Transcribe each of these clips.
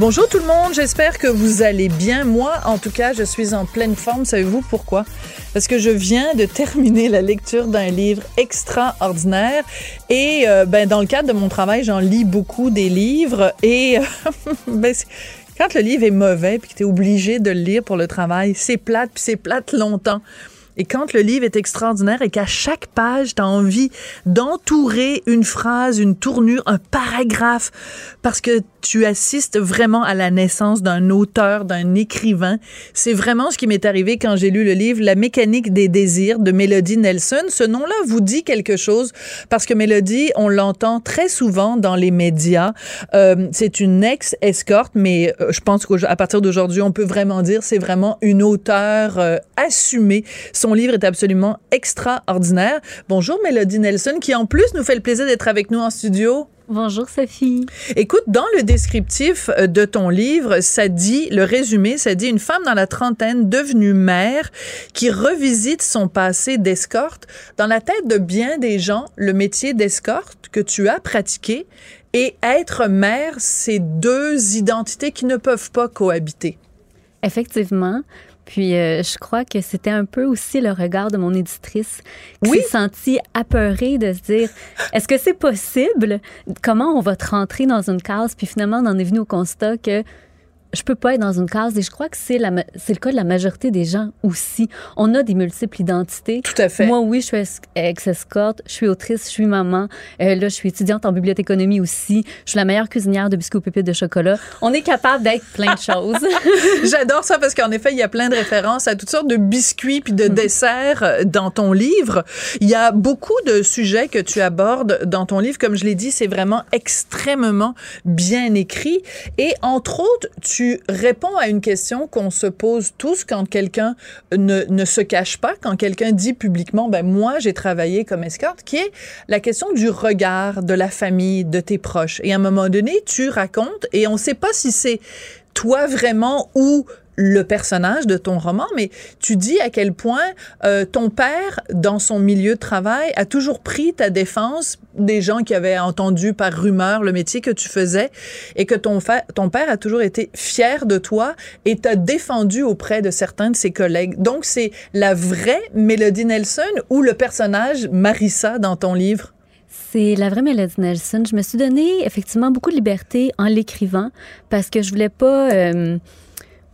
Bonjour tout le monde, j'espère que vous allez bien. Moi, en tout cas, je suis en pleine forme. Savez-vous pourquoi? Parce que je viens de terminer la lecture d'un livre extraordinaire. Et euh, ben, dans le cadre de mon travail, j'en lis beaucoup des livres. Et ben, quand le livre est mauvais puis que tu es obligé de le lire pour le travail, c'est plate, puis c'est plate longtemps. Et quand le livre est extraordinaire et qu'à chaque page, tu as envie d'entourer une phrase, une tournure, un paragraphe, parce que tu assistes vraiment à la naissance d'un auteur, d'un écrivain. C'est vraiment ce qui m'est arrivé quand j'ai lu le livre La mécanique des désirs de Melody Nelson. Ce nom-là vous dit quelque chose parce que Melody, on l'entend très souvent dans les médias. Euh, c'est une ex-escorte, mais euh, je pense qu'à partir d'aujourd'hui, on peut vraiment dire c'est vraiment une auteure euh, assumée. Son livre est absolument extraordinaire. Bonjour Melody Nelson, qui en plus nous fait le plaisir d'être avec nous en studio. Bonjour Sophie. Écoute, dans le descriptif euh, de ton livre, ça dit, le résumé, ça dit une femme dans la trentaine devenue mère qui revisite son passé d'escorte. Dans la tête de bien des gens, le métier d'escorte que tu as pratiqué et être mère, c'est deux identités qui ne peuvent pas cohabiter. Effectivement. Puis euh, je crois que c'était un peu aussi le regard de mon éditrice qui s'est sentie apeurée de se dire est-ce que c'est possible? Comment on va te rentrer dans une case Puis finalement, on en est venu au constat que je peux pas être dans une case et je crois que c'est la c'est le cas de la majorité des gens aussi. On a des multiples identités. Tout à fait. Moi oui, je suis ex-escorte, je suis autrice, je suis maman. Euh, là, je suis étudiante en bibliothéconomie aussi. Je suis la meilleure cuisinière de biscuits aux pépites de chocolat. On est capable d'être plein de choses. J'adore ça parce qu'en effet, il y a plein de références à toutes sortes de biscuits puis de mm-hmm. desserts euh, dans ton livre. Il y a beaucoup de sujets que tu abordes dans ton livre. Comme je l'ai dit, c'est vraiment extrêmement bien écrit et entre autres, tu tu réponds à une question qu'on se pose tous quand quelqu'un ne, ne, se cache pas, quand quelqu'un dit publiquement, ben moi j'ai travaillé comme escorte, qui est la question du regard de la famille, de tes proches. Et à un moment donné, tu racontes, et on ne sait pas si c'est toi vraiment ou le personnage de ton roman, mais tu dis à quel point euh, ton père, dans son milieu de travail, a toujours pris ta défense des gens qui avaient entendu par rumeur le métier que tu faisais et que ton, père a toujours été fier de toi et t'a défendu auprès de certains de ses collègues. Donc, c'est la vraie Mélodie Nelson ou le personnage Marissa dans ton livre? C'est la vraie Mélodie Nelson. Je me suis donné effectivement beaucoup de liberté en l'écrivant parce que je voulais pas... Euh,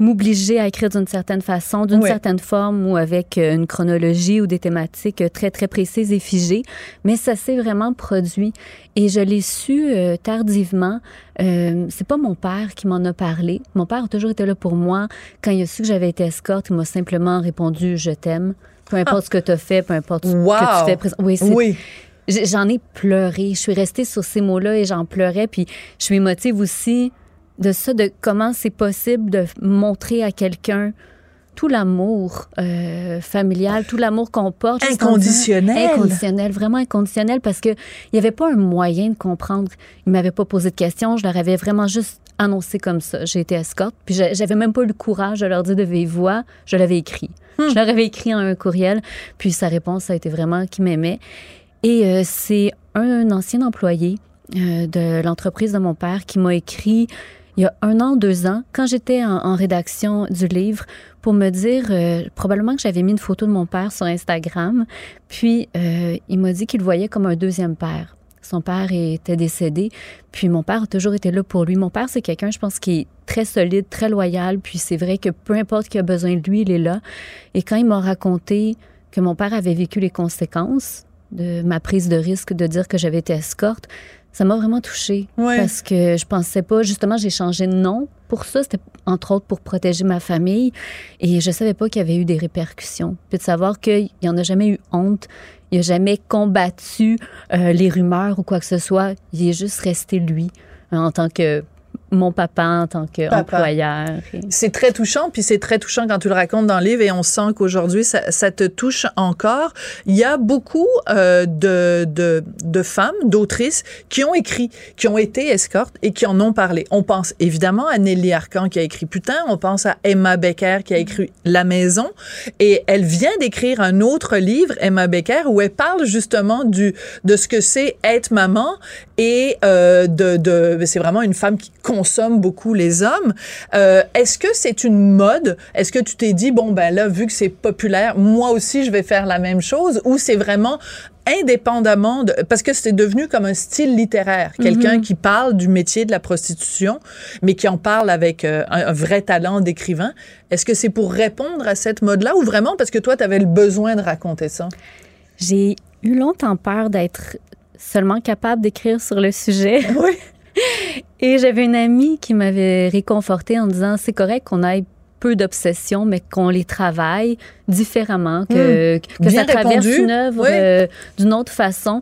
m'obliger à écrire d'une certaine façon, d'une certaine forme ou avec euh, une chronologie ou des thématiques euh, très, très précises et figées. Mais ça s'est vraiment produit. Et je l'ai su euh, tardivement. Euh, c'est pas mon père qui m'en a parlé. Mon père a toujours été là pour moi. Quand il a su que j'avais été escorte, il m'a simplement répondu « je t'aime ». Peu importe ce que tu as fait, peu importe ce que tu fais. Oui, oui. J'en ai pleuré. Je suis restée sur ces mots-là et j'en pleurais. Puis je suis émotive aussi de ça, de comment c'est possible de montrer à quelqu'un tout l'amour euh, familial, tout l'amour qu'on porte. Inconditionnel. Inconditionnel, vraiment inconditionnel, parce qu'il n'y avait pas un moyen de comprendre. Ils m'avaient pas posé de questions, je leur avais vraiment juste annoncé comme ça. J'ai été escorte, puis j'avais même pas eu le courage de leur dire de vive voix, je l'avais écrit. Je leur avais écrit un courriel, puis sa réponse a été vraiment qu'il m'aimait. Et euh, c'est un, ancien employé euh, de l'entreprise de mon père qui m'a écrit il y a un an, deux ans, quand j'étais en, rédaction du livre, pour me dire euh, probablement que j'avais mis une photo de mon père sur Instagram. Puis il m'a dit qu'il voyait comme un deuxième père. Son père était décédé, puis mon père a toujours été là pour lui. Mon père, c'est quelqu'un, je pense, qui est très solide, très loyal, puis c'est vrai que peu importe qui a besoin de lui, il est là. Et quand il m'a raconté que mon père avait vécu les conséquences de ma prise de risque de dire que j'avais été escorte, ça m'a vraiment touchée. Parce que je pensais pas, justement, j'ai changé de nom pour ça. C'était entre autres pour protéger ma famille. Et je savais pas qu'il y avait eu des répercussions. Puis de savoir qu'il n'y en a jamais eu honte, il n'a jamais combattu euh, les rumeurs ou quoi que ce soit. Il est juste resté lui en tant que mon papa en tant qu'employeur. C'est très touchant, puis c'est très touchant quand tu le racontes dans le livre et on sent qu'aujourd'hui, ça, ça, te touche encore. Il y a beaucoup euh, de, de, de, femmes, d'autrices qui ont écrit, qui ont été escortes et qui en ont parlé. On pense évidemment à Nelly Arcan qui a écrit Putain, on pense à Emma Becker qui a écrit La Maison et elle vient d'écrire un autre livre, Emma Becker, où elle parle justement du, de ce que c'est être maman et euh, de, de c'est vraiment une femme qui consomment beaucoup les hommes. Euh, est-ce que c'est une mode? Est-ce que tu t'es dit, bon, ben là, vu que c'est populaire, moi aussi, je vais faire la même chose? Ou c'est vraiment indépendamment de, parce que c'est devenu comme un style littéraire, quelqu'un mhm. qui parle du métier de la prostitution, mais qui en parle avec euh, un, vrai talent d'écrivain. Est-ce que c'est pour répondre à cette mode-là ou vraiment parce que toi, tu avais le besoin de raconter ça? J'ai eu longtemps peur d'être seulement capable d'écrire sur le sujet. Oui. Et j'avais une amie qui m'avait réconfortée en disant c'est correct qu'on ait peu d'obsessions, mais qu'on les travaille différemment, que, hmm. que ça traverse une œuvre euh, d'une autre façon.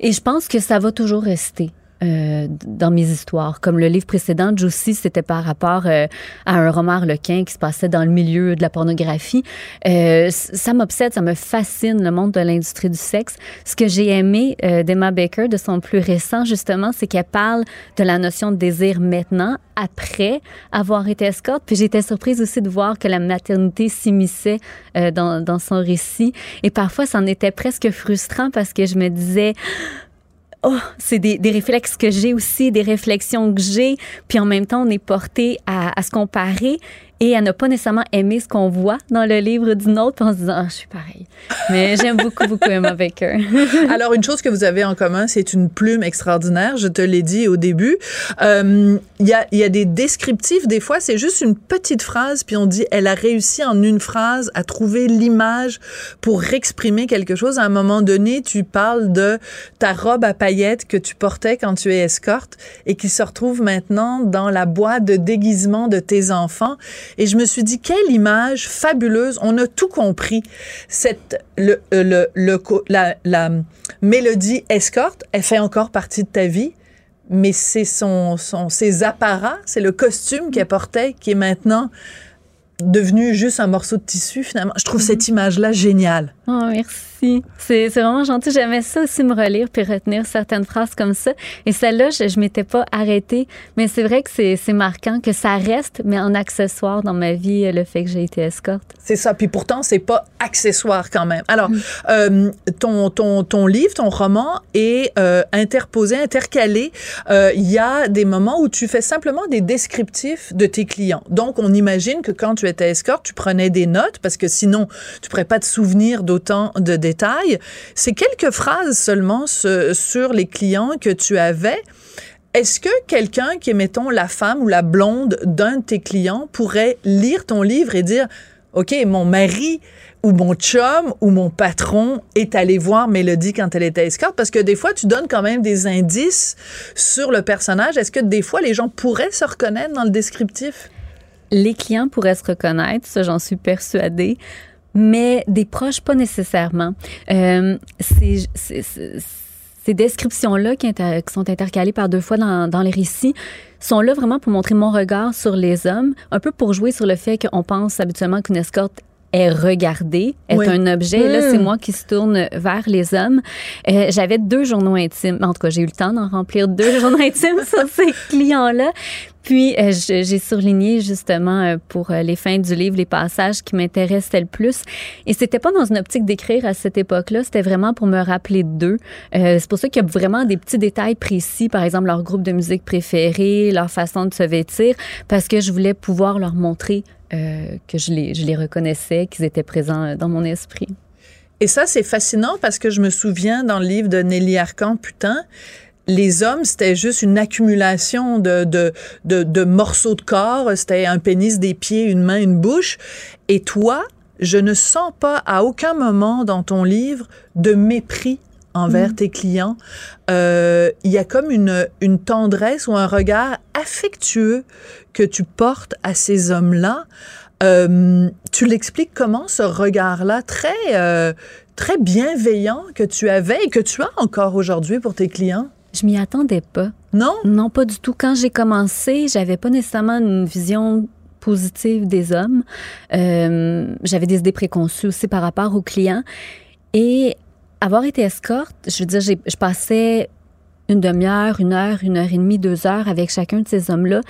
Et je pense que ça va toujours rester. Euh, dans mes histoires. Comme le livre précédent, Josie, c'était par rapport euh, à un roman harlequin qui se passait dans le milieu de la pornographie. Euh, ça m'obsède, ça me fascine, le monde de l'industrie du sexe. Ce que j'ai aimé d'Emma Baker, de son plus récent, justement, c'est qu'elle parle de la notion de désir maintenant, après avoir été escorte. Puis j'étais surprise aussi de voir que la maternité s'immisçait dans, dans son récit. Et parfois, ça en était presque frustrant parce que je me disais oh, c'est des, des, réflexes que j'ai aussi, des réflexions que j'ai, puis en même temps, on est porté à, à se comparer et à ne pas nécessairement aimer ce qu'on voit dans le livre d'une autre en se disant, ah, je suis pareil. Mais j'aime beaucoup, beaucoup Emma Baker. Alors, une chose que vous avez en commun, c'est une plume extraordinaire. Je te l'ai dit au début. Euh, il y, a, y a des descriptifs. Des fois, c'est juste une petite phrase, puis on dit, elle a réussi en une phrase à trouver l'image pour exprimer quelque chose. À un moment donné, tu parles de ta robe à paillettes que tu portais quand tu es escorte et qui se retrouve maintenant dans la boîte de déguisement de tes enfants. Et je me suis dit, quelle image fabuleuse. On a tout compris. Cette, le, le, le la, la mélodie escorte, elle fait encore partie de ta vie mais c'est son, son, ses apparats, c'est le costume qu'elle portait qui est maintenant devenu juste un morceau de tissu finalement. Je trouve cette image-là géniale. Oh, merci. C'est vraiment gentil. J'aimais ça aussi me relire puis retenir certaines phrases comme ça. Et celle-là, je, je m'étais pas arrêtée. Mais c'est vrai que c'est marquant que ça reste, mais en accessoire dans ma vie, le fait que j'ai été escorte. C'est ça. Puis pourtant, c'est pas accessoire quand même. Alors, mm. euh, ton, ton, ton livre, ton roman est euh, interposé, intercalé. Euh, il y a des moments où tu fais simplement des descriptifs de tes clients. Donc, on imagine que quand tu étais escorte, tu prenais des notes parce que sinon, tu pourrais pas te souvenir d'autant de détails. C'est quelques phrases seulement sur les clients que tu avais. Est-ce que quelqu'un qui est, mettons, la femme ou la blonde d'un de tes clients pourrait lire ton livre et dire, OK, mon mari ou mon chum ou mon patron est allé voir Mélodie quand elle était escorte? Parce que des fois, tu donnes quand même des indices sur le personnage. Est-ce que des fois, les gens pourraient se reconnaître dans le descriptif? Les clients pourraient se reconnaître, ça j'en suis persuadée, mais des proches pas nécessairement. Euh, ces descriptions-là qui, sont intercalées par deux fois dans, dans les récits sont là vraiment pour montrer mon regard sur les hommes, un peu pour jouer sur le fait qu'on pense habituellement qu'une escorte est regardée, est un objet. Là, c'est hmm. moi qui se tourne vers les hommes. Euh, J'avais deux journaux intimes. En tout cas, j'ai eu le temps d'en remplir deux journaux intimes sur ces clients-là. Puis, euh, j'ai surligné justement euh, pour euh, les fins du livre les passages qui m'intéressaient le plus. Et c'était pas dans une optique d'écrire à cette époque-là, c'était vraiment pour me rappeler d'eux. C'est pour ça qu'il y a vraiment des petits détails précis, par exemple leur groupe de musique préféré, leur façon de se vêtir, parce que je voulais pouvoir leur montrer que je les, je les reconnaissais, qu'ils étaient présents dans mon esprit. Et ça, c'est fascinant parce que je me souviens dans le livre de Nelly Arcan, putain, les hommes, c'était juste une accumulation de, de, de, de morceaux de corps. C'était un pénis, des pieds, une main, une bouche. Et toi, je ne sens pas à aucun moment dans ton livre de mépris envers tes clients. Euh, Il y a comme une, une tendresse ou un regard affectueux que tu portes à ces hommes-là. Euh, tu l'expliques comment ce regard-là très euh, très bienveillant que tu avais et que tu as encore aujourd'hui pour tes clients? Je m'y attendais pas. Non? Non, pas du tout. Quand j'ai commencé, j'avais pas nécessairement une vision positive des hommes. Euh, j'avais des idées préconçues aussi par rapport aux clients. Et avoir été escorte, je veux dire, je passais une demi-heure, une heure, une heure et demie, deux heures avec chacun de ces hommes-là.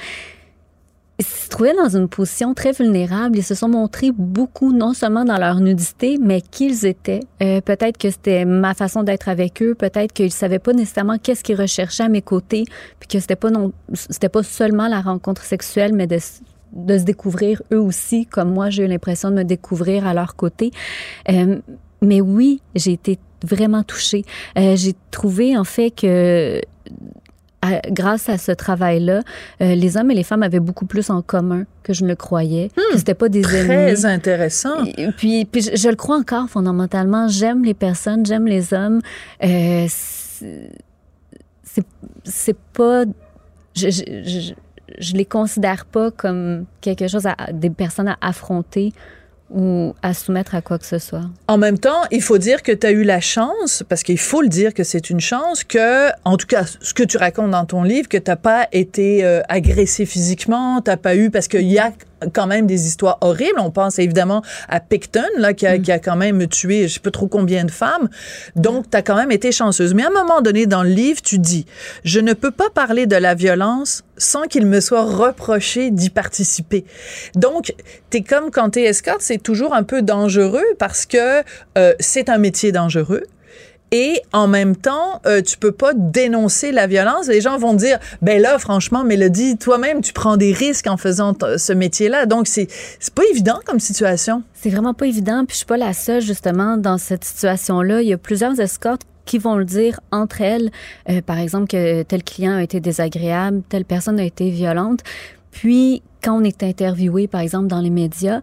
Se trouvaient dans une position très vulnérable. Ils se sont montrés beaucoup, non seulement dans leur nudité, mais qui ils étaient. Euh, peut-être que c'était ma façon d'être avec eux. Peut-être qu'ils savaient pas nécessairement qu'est-ce qu'ils recherchaient à mes côtés, puis que c'était pas non, c'était pas seulement la rencontre sexuelle, mais de de se découvrir eux aussi, comme moi j'ai eu l'impression de me découvrir à leur côté. Euh, mais oui, j'ai été vraiment touchée. Euh, j'ai trouvé en fait que à- grâce à ce travail-là, euh, les hommes et les femmes avaient beaucoup plus en commun que je ne le croyais. que c'était pas des ennemis. Très intéressant. Et Puis, puis je, je le crois encore fondamentalement. J'aime les personnes, j'aime les hommes. Euh, c'est pas. Je, je, je, je les considère pas comme quelque chose à des personnes à affronter ou à soumettre à quoi que ce soit? En même temps, il faut dire que tu as eu la chance, parce qu'il faut le dire que c'est une chance, que, en tout cas, ce que tu racontes dans ton livre, que t'as pas été euh, agressé physiquement, t'as pas eu, parce qu'il y a quand même des histoires horribles. On pense évidemment à Picton, là, qui a, qui a quand même tué je sais pas trop combien de femmes. Donc, tu as quand même été chanceuse. Mais à un moment donné dans le livre, tu dis, je ne peux pas parler de la violence sans qu'il me soit reproché d'y participer. Donc, t'es comme quand t'es escorte, c'est toujours un peu dangereux parce que euh, c'est un métier dangereux. Et en même temps, euh, tu peux pas dénoncer la violence. Les gens vont dire, ben là, franchement, Mélodie, toi-même, tu prends des risques en faisant ce métier-là. Donc, c'est pas évident comme situation. C'est vraiment pas évident, puis je suis pas la seule justement dans cette situation-là. Il y a plusieurs escortes qui vont le dire entre elles, euh, par exemple que tel client a été désagréable, telle personne a été violente. Puis quand on est interviewé, par exemple dans les médias,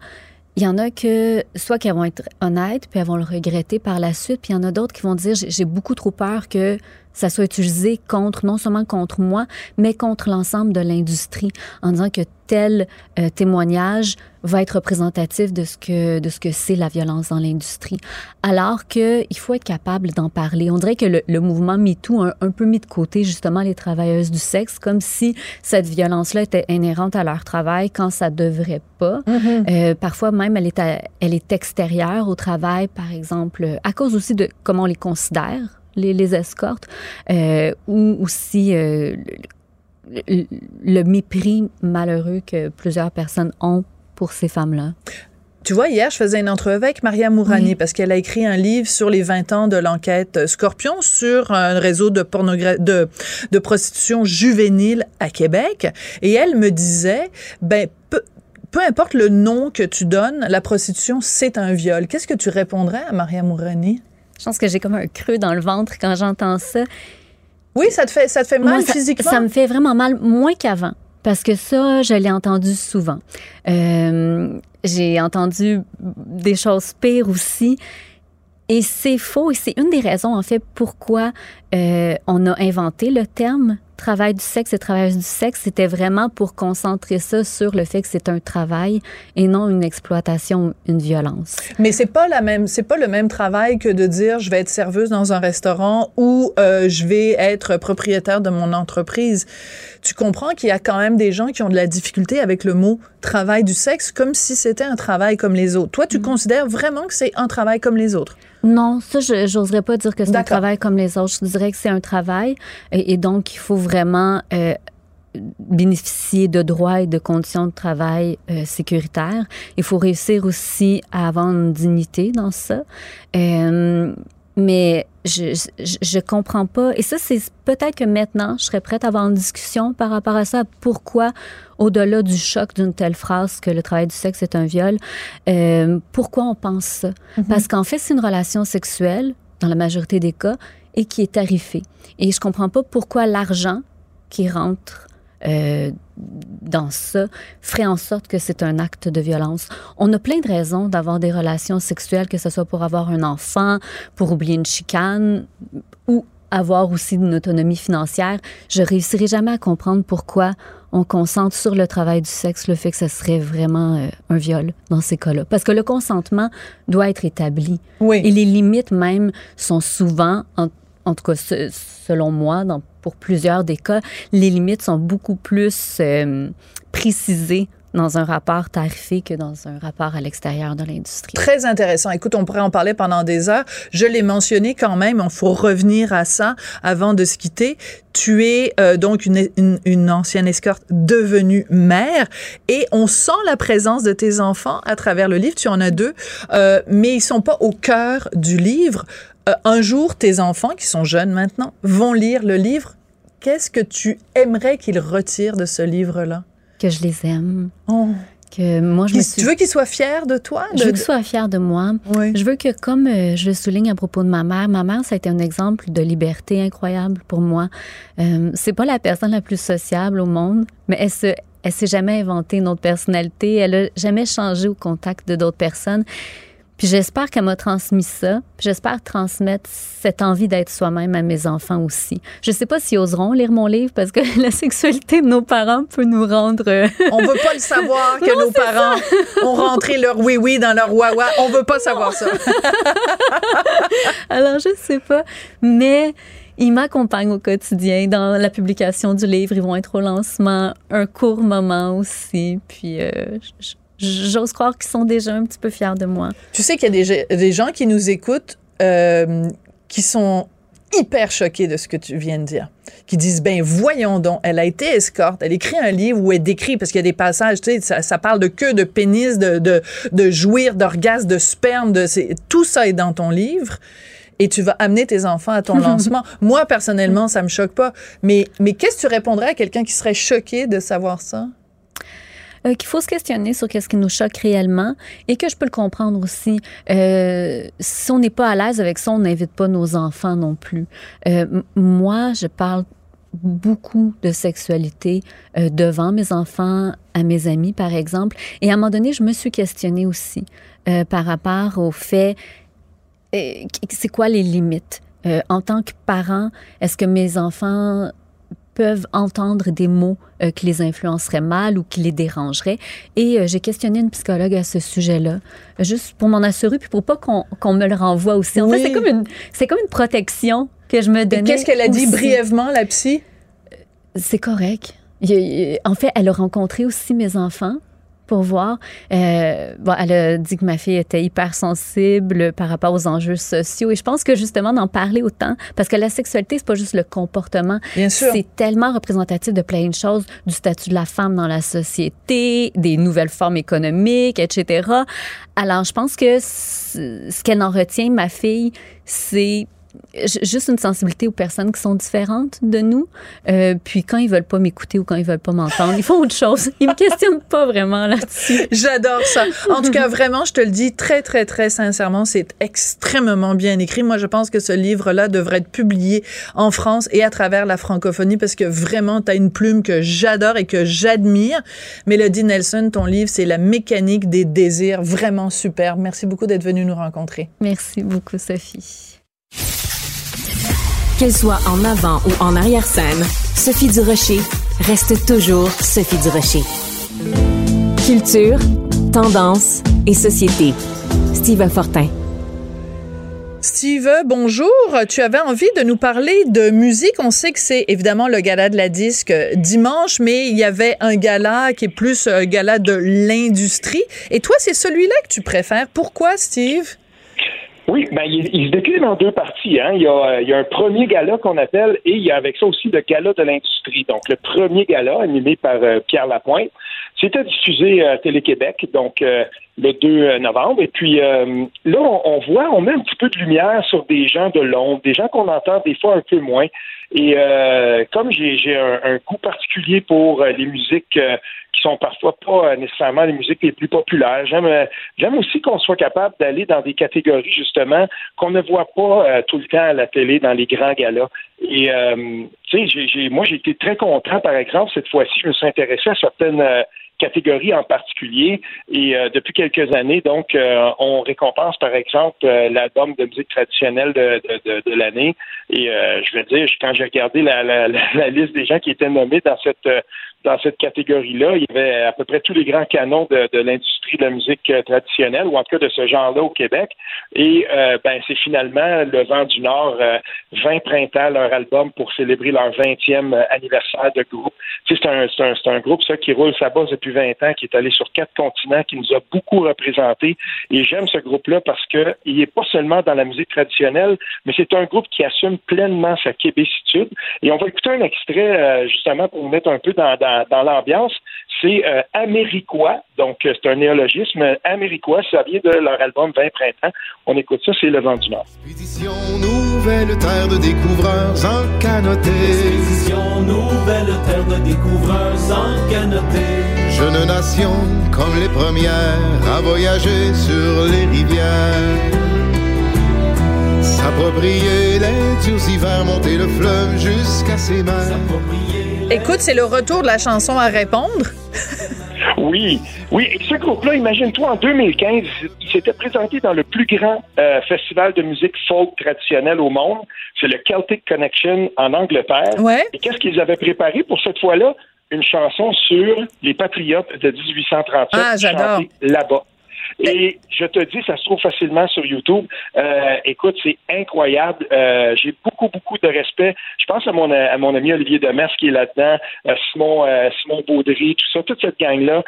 il y en a que soit qui vont être honnêtes puis elles vont le regretter par la suite, puis il y en a d'autres qui vont dire j'ai j'ai beaucoup trop peur que ça soit utilisé contre non seulement contre moi, mais contre l'ensemble de l'industrie, en disant que tel euh, témoignage va être représentatif de ce que de ce que c'est la violence dans l'industrie. Alors que il faut être capable d'en parler. On dirait que le, le mouvement MeToo a un, un peu mis de côté justement les travailleuses du sexe, comme si cette violence-là était inhérente à leur travail quand ça devrait pas. Euh, parfois même, elle est à- elle est extérieure au travail, par exemple, à cause aussi de comment on les considère les, les escortes, euh, ou aussi euh, le, mépris malheureux que plusieurs personnes ont pour ces femmes-là. Tu vois, hier, je faisais une entrevue avec Maria Mourani Oui. parce qu'elle a écrit un livre sur les 20 ans de l'enquête Scorpion sur un réseau de, pornogra- de, de prostitution juvénile à Québec. Et elle me disait, ben, peu, peu importe le nom que tu donnes, la prostitution, c'est un viol. Qu'est-ce que tu répondrais à Maria Mourani? Je pense que j'ai comme un creux dans le ventre quand j'entends ça. Oui, ça te fait, ça te fait mal Moi, ça, physiquement? ça me fait vraiment mal, moins qu'avant. Parce que ça, je l'ai entendu souvent. Euh, j'ai entendu des choses pires aussi. Et c'est faux. Et c'est une des raisons, en fait, pourquoi euh, on a inventé le terme travail du sexe et travailleuse du sexe. C'était vraiment pour concentrer ça sur le fait que c'est un travail et non une exploitation, une violence. Mais c'est pas la même, c'est pas le même travail que de dire je vais être serveuse dans un restaurant ou euh, je vais être propriétaire de mon entreprise. Tu comprends qu'il y a quand même des gens qui ont de la difficulté avec le mot travail du sexe comme si c'était un travail comme les autres. Toi, tu considères vraiment que c'est un travail comme les autres? Non, ça, je j'oserais pas dire que c'est un travail comme les autres. Je dirais que c'est un travail et, et donc il faut vraiment euh, bénéficier de droits et de conditions de travail euh, sécuritaires. Il faut réussir aussi à avoir une dignité dans ça. Euh, mais je, je, je comprends pas. Et ça, c'est peut-être que maintenant, je serais prête à avoir une discussion par rapport à ça. Pourquoi, au-delà du choc d'une telle phrase que le travail du sexe est un viol, euh, pourquoi on pense ça? Parce qu'en fait, c'est une relation sexuelle, dans la majorité des cas, et qui est tarifée. Et je comprends pas pourquoi l'argent qui rentre euh, dans ça ferait en sorte que c'est un acte de violence. On a plein de raisons d'avoir des relations sexuelles, que ce soit pour avoir un enfant, pour oublier une chicane ou avoir aussi une autonomie financière. Je réussirai jamais à comprendre pourquoi on concentre sur le travail du sexe le fait que ce serait vraiment euh, un viol dans ces cas-là. Parce que le consentement doit être établi. Oui. Et les limites même sont souvent, en, en tout cas selon moi, dans, pour plusieurs des cas, les limites sont beaucoup plus euh, précisées dans un rapport tarifé que dans un rapport à l'extérieur de l'industrie. Très intéressant. Écoute, on pourrait en parler pendant des heures. Je l'ai mentionné quand même. Il faut revenir à ça avant de se quitter. Tu es euh, donc une, une, une ancienne escorte devenue mère et on sent la présence de tes enfants à travers le livre. Tu en as deux, euh, mais ils sont pas au cœur du livre. Euh, un jour, tes enfants, qui sont jeunes maintenant, vont lire le livre. Qu'est-ce que tu aimerais qu'ils retirent de ce livre-là? Que je les aime. Oh. Que moi, je me suis... Tu veux qu'ils soient fiers de toi? Je veux qu'ils soient fiers de moi. Oui. Je veux que, comme euh, je le souligne à propos de ma mère, ma mère, ça a été un exemple de liberté incroyable pour moi. Euh, c'est pas la personne la plus sociable au monde, mais elle se, elle s'est jamais inventée une autre personnalité. Elle a jamais changé au contact de d'autres personnes. Puis j'espère qu'elle m'a transmis ça. Puis j'espère transmettre cette envie d'être soi-même à mes enfants aussi. Je sais pas s'ils oseront lire mon livre parce que la sexualité de nos parents peut nous rendre. euh, On veut pas le savoir que Non, nos parents ont rentré leur oui-oui dans leur wawa. On veut pas savoir ça. Alors, je sais pas. Mais ils m'accompagnent au quotidien. Dans la publication du livre, ils vont être au lancement, un court moment aussi. Puis, euh, j- j- j'ose croire qu'ils sont déjà un petit peu fiers de moi. Tu sais qu'il y a des, des gens qui nous écoutent euh, qui sont hyper choqués de ce que tu viens de dire. Qui disent, ben voyons donc, elle a été escorte, elle écrit un livre où elle décrit, parce qu'il y a des passages, tu sais, ça, ça parle de queue, de pénis, de, de, de jouir, d'orgasme, de sperme, de, tout ça est dans ton livre. Et tu vas amener tes enfants à ton lancement. Moi, personnellement, ça me choque pas. Mais, mais qu'est-ce que tu répondrais à quelqu'un qui serait choqué de savoir ça? Euh, qu'il faut se questionner sur qu'est-ce qui nous choque réellement et que je peux le comprendre aussi. Euh, si on n'est pas à l'aise avec ça, on n'invite pas nos enfants non plus. Euh, moi, je parle beaucoup de sexualité euh, devant mes enfants, à mes amis, par exemple. Et à un moment donné, je me suis questionnée aussi euh, par rapport au fait, euh, c'est quoi les limites? Euh, en tant que parent, est-ce que mes enfants peuvent entendre des mots euh, qui les influenceraient mal ou qui les dérangeraient. Et euh, j'ai questionné une psychologue à ce sujet-là, euh, juste pour m'en assurer, puis pour pas qu'on me le renvoie aussi. En Oui. fait, c'est comme une, c'est comme une protection que je me donnais. qu'est-ce qu'elle a dit aussi. brièvement, la psy? C'est correct. En fait, elle a rencontré aussi mes enfants pour voir. Euh, bon, elle a dit que ma fille était hypersensible par rapport aux enjeux sociaux. Et je pense que justement d'en parler autant, parce que la sexualité, c'est pas juste le comportement. Bien sûr. C'est tellement représentatif de plein de choses, du statut de la femme dans la société, des nouvelles formes économiques, etc. Alors, je pense que ce qu'elle en retient, ma fille, c'est juste une sensibilité aux personnes qui sont différentes de nous. Euh, puis quand ils veulent pas m'écouter ou quand ils veulent pas m'entendre, ils font autre chose. Ils me questionnent pas vraiment là-dessus. J'adore ça. En tout cas, vraiment, je te le dis très, très, très sincèrement, c'est extrêmement bien écrit. Moi, je pense que ce livre-là devrait être publié en France et à travers la francophonie parce que vraiment, tu as une plume que j'adore et que j'admire. Mélodie Nelson, ton livre, c'est La mécanique des désirs. Vraiment super. Merci beaucoup d'être venue nous rencontrer. Merci beaucoup, Sophie. Qu'elle soit en avant ou en arrière-scène, Sophie Durocher reste toujours Sophie Durocher. Culture, tendance et société. Steve Fortin. Steve, bonjour. Tu avais envie de nous parler de musique. On sait que c'est évidemment le gala de la disque dimanche, mais il y avait un gala qui est plus un gala de l'industrie. Et toi, c'est celui-là que tu préfères. Pourquoi, Steve? Oui, ben, il, il se décline en deux parties. Hein. Il, y a, il y a un premier gala qu'on appelle et il y a avec ça aussi le gala de l'industrie. Donc, le premier gala animé par euh, Pierre Lapointe, c'était diffusé à Télé-Québec, donc euh, le 2 novembre. Et puis euh, là, on, on voit, on met un petit peu de lumière sur des gens de l'ombre, des gens qu'on entend des fois un peu moins. Et euh, comme j'ai un, un goût particulier pour euh, les musiques euh, qui sont parfois pas euh, nécessairement les musiques les plus populaires, j'aime euh, j'aime aussi qu'on soit capable d'aller dans des catégories justement qu'on ne voit pas euh, tout le temps à la télé dans les grands galas. Et euh, tu sais, moi j'ai été très content par exemple cette fois-ci, je me suis intéressé à certaines catégories en particulier. Et euh, depuis quelques années, donc, euh, on récompense, par exemple, euh, l'album de musique traditionnelle de, de, l'année. Et je veux dire, quand j'ai regardé la, liste des gens qui étaient nommés dans cette dans cette catégorie-là, il y avait à peu près tous les grands canons de, l'industrie de la musique traditionnelle, ou en tout cas de ce genre-là au Québec. Et ben, c'est finalement le Vent du Nord, euh, 20 printemps, leur album pour célébrer leur 20e anniversaire de groupe. C'est un, un groupe ça qui roule sa base depuis 20 ans, qui est allé sur quatre continents, qui nous a beaucoup représentés. Et j'aime ce groupe-là parce que il est pas seulement dans la musique traditionnelle, mais c'est un groupe qui assume pleinement sa québécitude. Et on va écouter un extrait euh, justement pour nous mettre un peu dans, dans, dans l'ambiance. C'est euh, Américois, donc euh, c'est un néologisme. Américois, ça vient de leur album 20 printemps. On écoute ça, c'est Le Vent du Nord. Expédition nouvelle terre de découvreurs en canoté. Expédition nouvelle terre de découvreurs en canoté. Jeune nation comme les premières à voyager sur les rivières. S'approprier les durs hivers, monter le fleuve jusqu'à ses mers. Écoute, c'est le retour de la chanson à répondre. Oui, oui. Et ce groupe-là, imagine-toi, en 2015, il s'était présenté dans le plus grand euh, festival de musique folk traditionnelle au monde. C'est le Celtic Connection en Angleterre. Ouais. Et qu'est-ce qu'ils avaient préparé pour cette fois-là? Une chanson sur les patriotes de 1837 Ah, chantée là-bas. Et je te dis, ça se trouve facilement sur YouTube. Euh, écoute, c'est incroyable. Euh, J'ai beaucoup, beaucoup de respect. Je pense à mon, à mon ami Olivier Demers qui est là-dedans, euh, Simon, euh, Simon Baudry, tout ça, toute cette gang-là.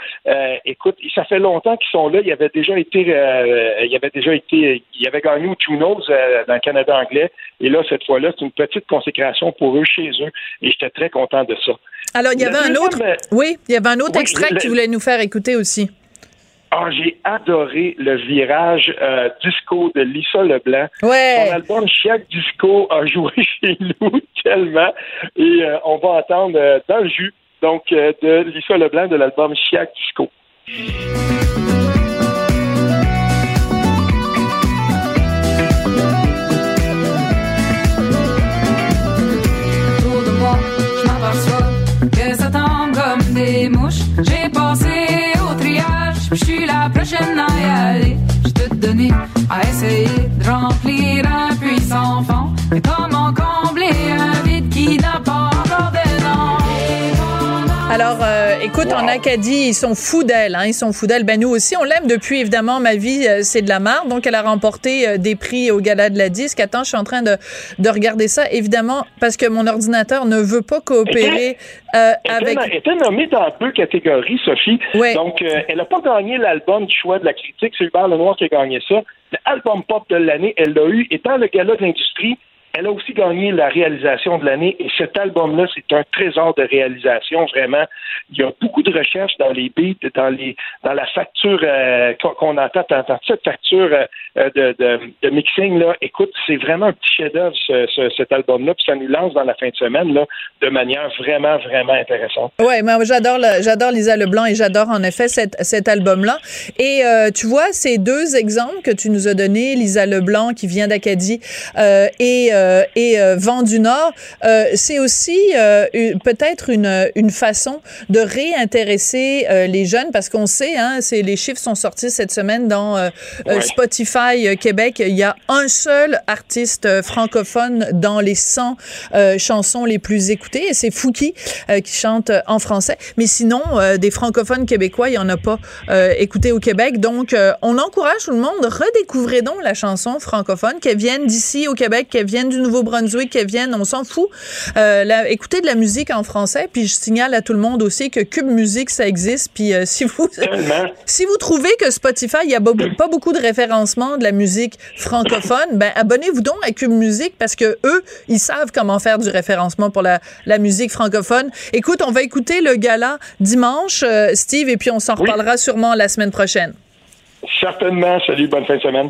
Écoute, ça fait longtemps qu'ils sont là. Il avait déjà été, il avait déjà été, il avait gagné au Junos dans le Canada anglais. Et là, cette fois-là, c'est une petite consécration pour eux chez eux. Et j'étais très content de ça. Alors, il y avait un autre. euh, Oui, il y avait un autre oui, extrait le- que tu voulais nous faire écouter aussi. Ah, j'ai adoré le virage euh, disco de Lisa Leblanc. Ouais. Son album Chiac Disco a joué chez nous tellement. Et euh, on va entendre euh, dans le jus, donc, euh, de Lisa Leblanc de l'album Chiac Disco. J'ai passé au triage, je suis la prochaine à y aller. Je te donné à essayer de remplir un puissant fond. Mais comment combler un vide qui n'a pas encore de nom? Alors, euh, écoute, en Acadie, ils sont fous d'elle. Hein, ils sont fous d'elle. Ben nous aussi, on l'aime depuis évidemment ma vie, euh, c'est de la marde. Donc, elle a remporté euh, des prix au Gala de la disque. Attends, je suis en train de, de regarder ça, évidemment, parce que mon ordinateur ne veut pas coopérer euh, avec. Elle était nommée dans deux catégories, Sophie. Donc, euh, elle n'a pas gagné l'album du choix de la critique. C'est Hubert Lenoir qui a gagné ça. L'album pop de l'année, elle l'a eu. Et dans le gala de l'industrie, elle a aussi gagné la réalisation de l'année. Et cet album-là, c'est un trésor de réalisation, vraiment. Il y a beaucoup de recherches dans les beats, dans les dans la facture euh, qu'on entend, dans cette facture euh, de, de, de mixing. là. Écoute, c'est vraiment un petit chef-d'œuvre, ce, ce- cet album-là. Puis ça nous lance dans la fin de semaine là, de manière vraiment, vraiment intéressante. Ouais, moi j'adore j'adore Lisa Leblanc et j'adore en effet cet, cet album-là. Et euh, tu vois, ces deux exemples que tu nous as donnés, Lisa Leblanc qui vient d'Acadie euh, et euh, et euh, Vent du Nord, euh, c'est aussi euh, peut-être une une façon de réintéresser euh, les jeunes parce qu'on sait, hein, c'est les chiffres sont sortis cette semaine dans euh, euh, Ouais. Spotify euh, Québec. Il y a un seul artiste euh, francophone dans les 100 euh, chansons les plus écoutées et c'est Fouki euh, qui chante euh, en français. Mais sinon, euh, des francophones québécois, il n'y en a pas euh, écouté au Québec. Donc, euh, on encourage tout le monde, redécouvrez donc la chanson francophone, qu'elle vienne d'ici au Québec, qu'elle vienne du du Nouveau-Brunswick qui viennent, on s'en fout. Euh, la- écoutez de la musique en français, puis je signale à tout le monde aussi que Cube Musique, ça existe, puis euh, si vous si vous trouvez que Spotify, il y a pas beaucoup de référencement de la musique francophone, ben abonnez-vous donc à Cube Musique parce que eux, ils savent comment faire du référencement pour la, la musique francophone. Écoute, on va écouter le gala dimanche, euh, Steve, et puis on s'en reparlera sûrement la semaine prochaine. Certainement. Salut, bonne fin de semaine.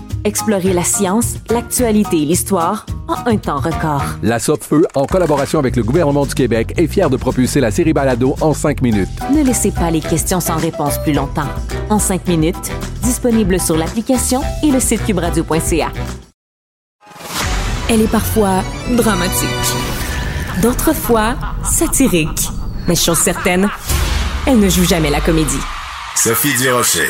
Explorez la science, l'actualité et l'histoire en un temps record. La Feu, en collaboration avec le gouvernement du Québec, est fière de propulser la série Balado en cinq minutes. Ne laissez pas les questions sans réponse plus longtemps. En 5 minutes, disponible sur l'application et le site cubradio.ca. Elle est parfois dramatique. D'autres fois, satirique. Mais chose certaine, elle ne joue jamais la comédie. Sophie Durocher.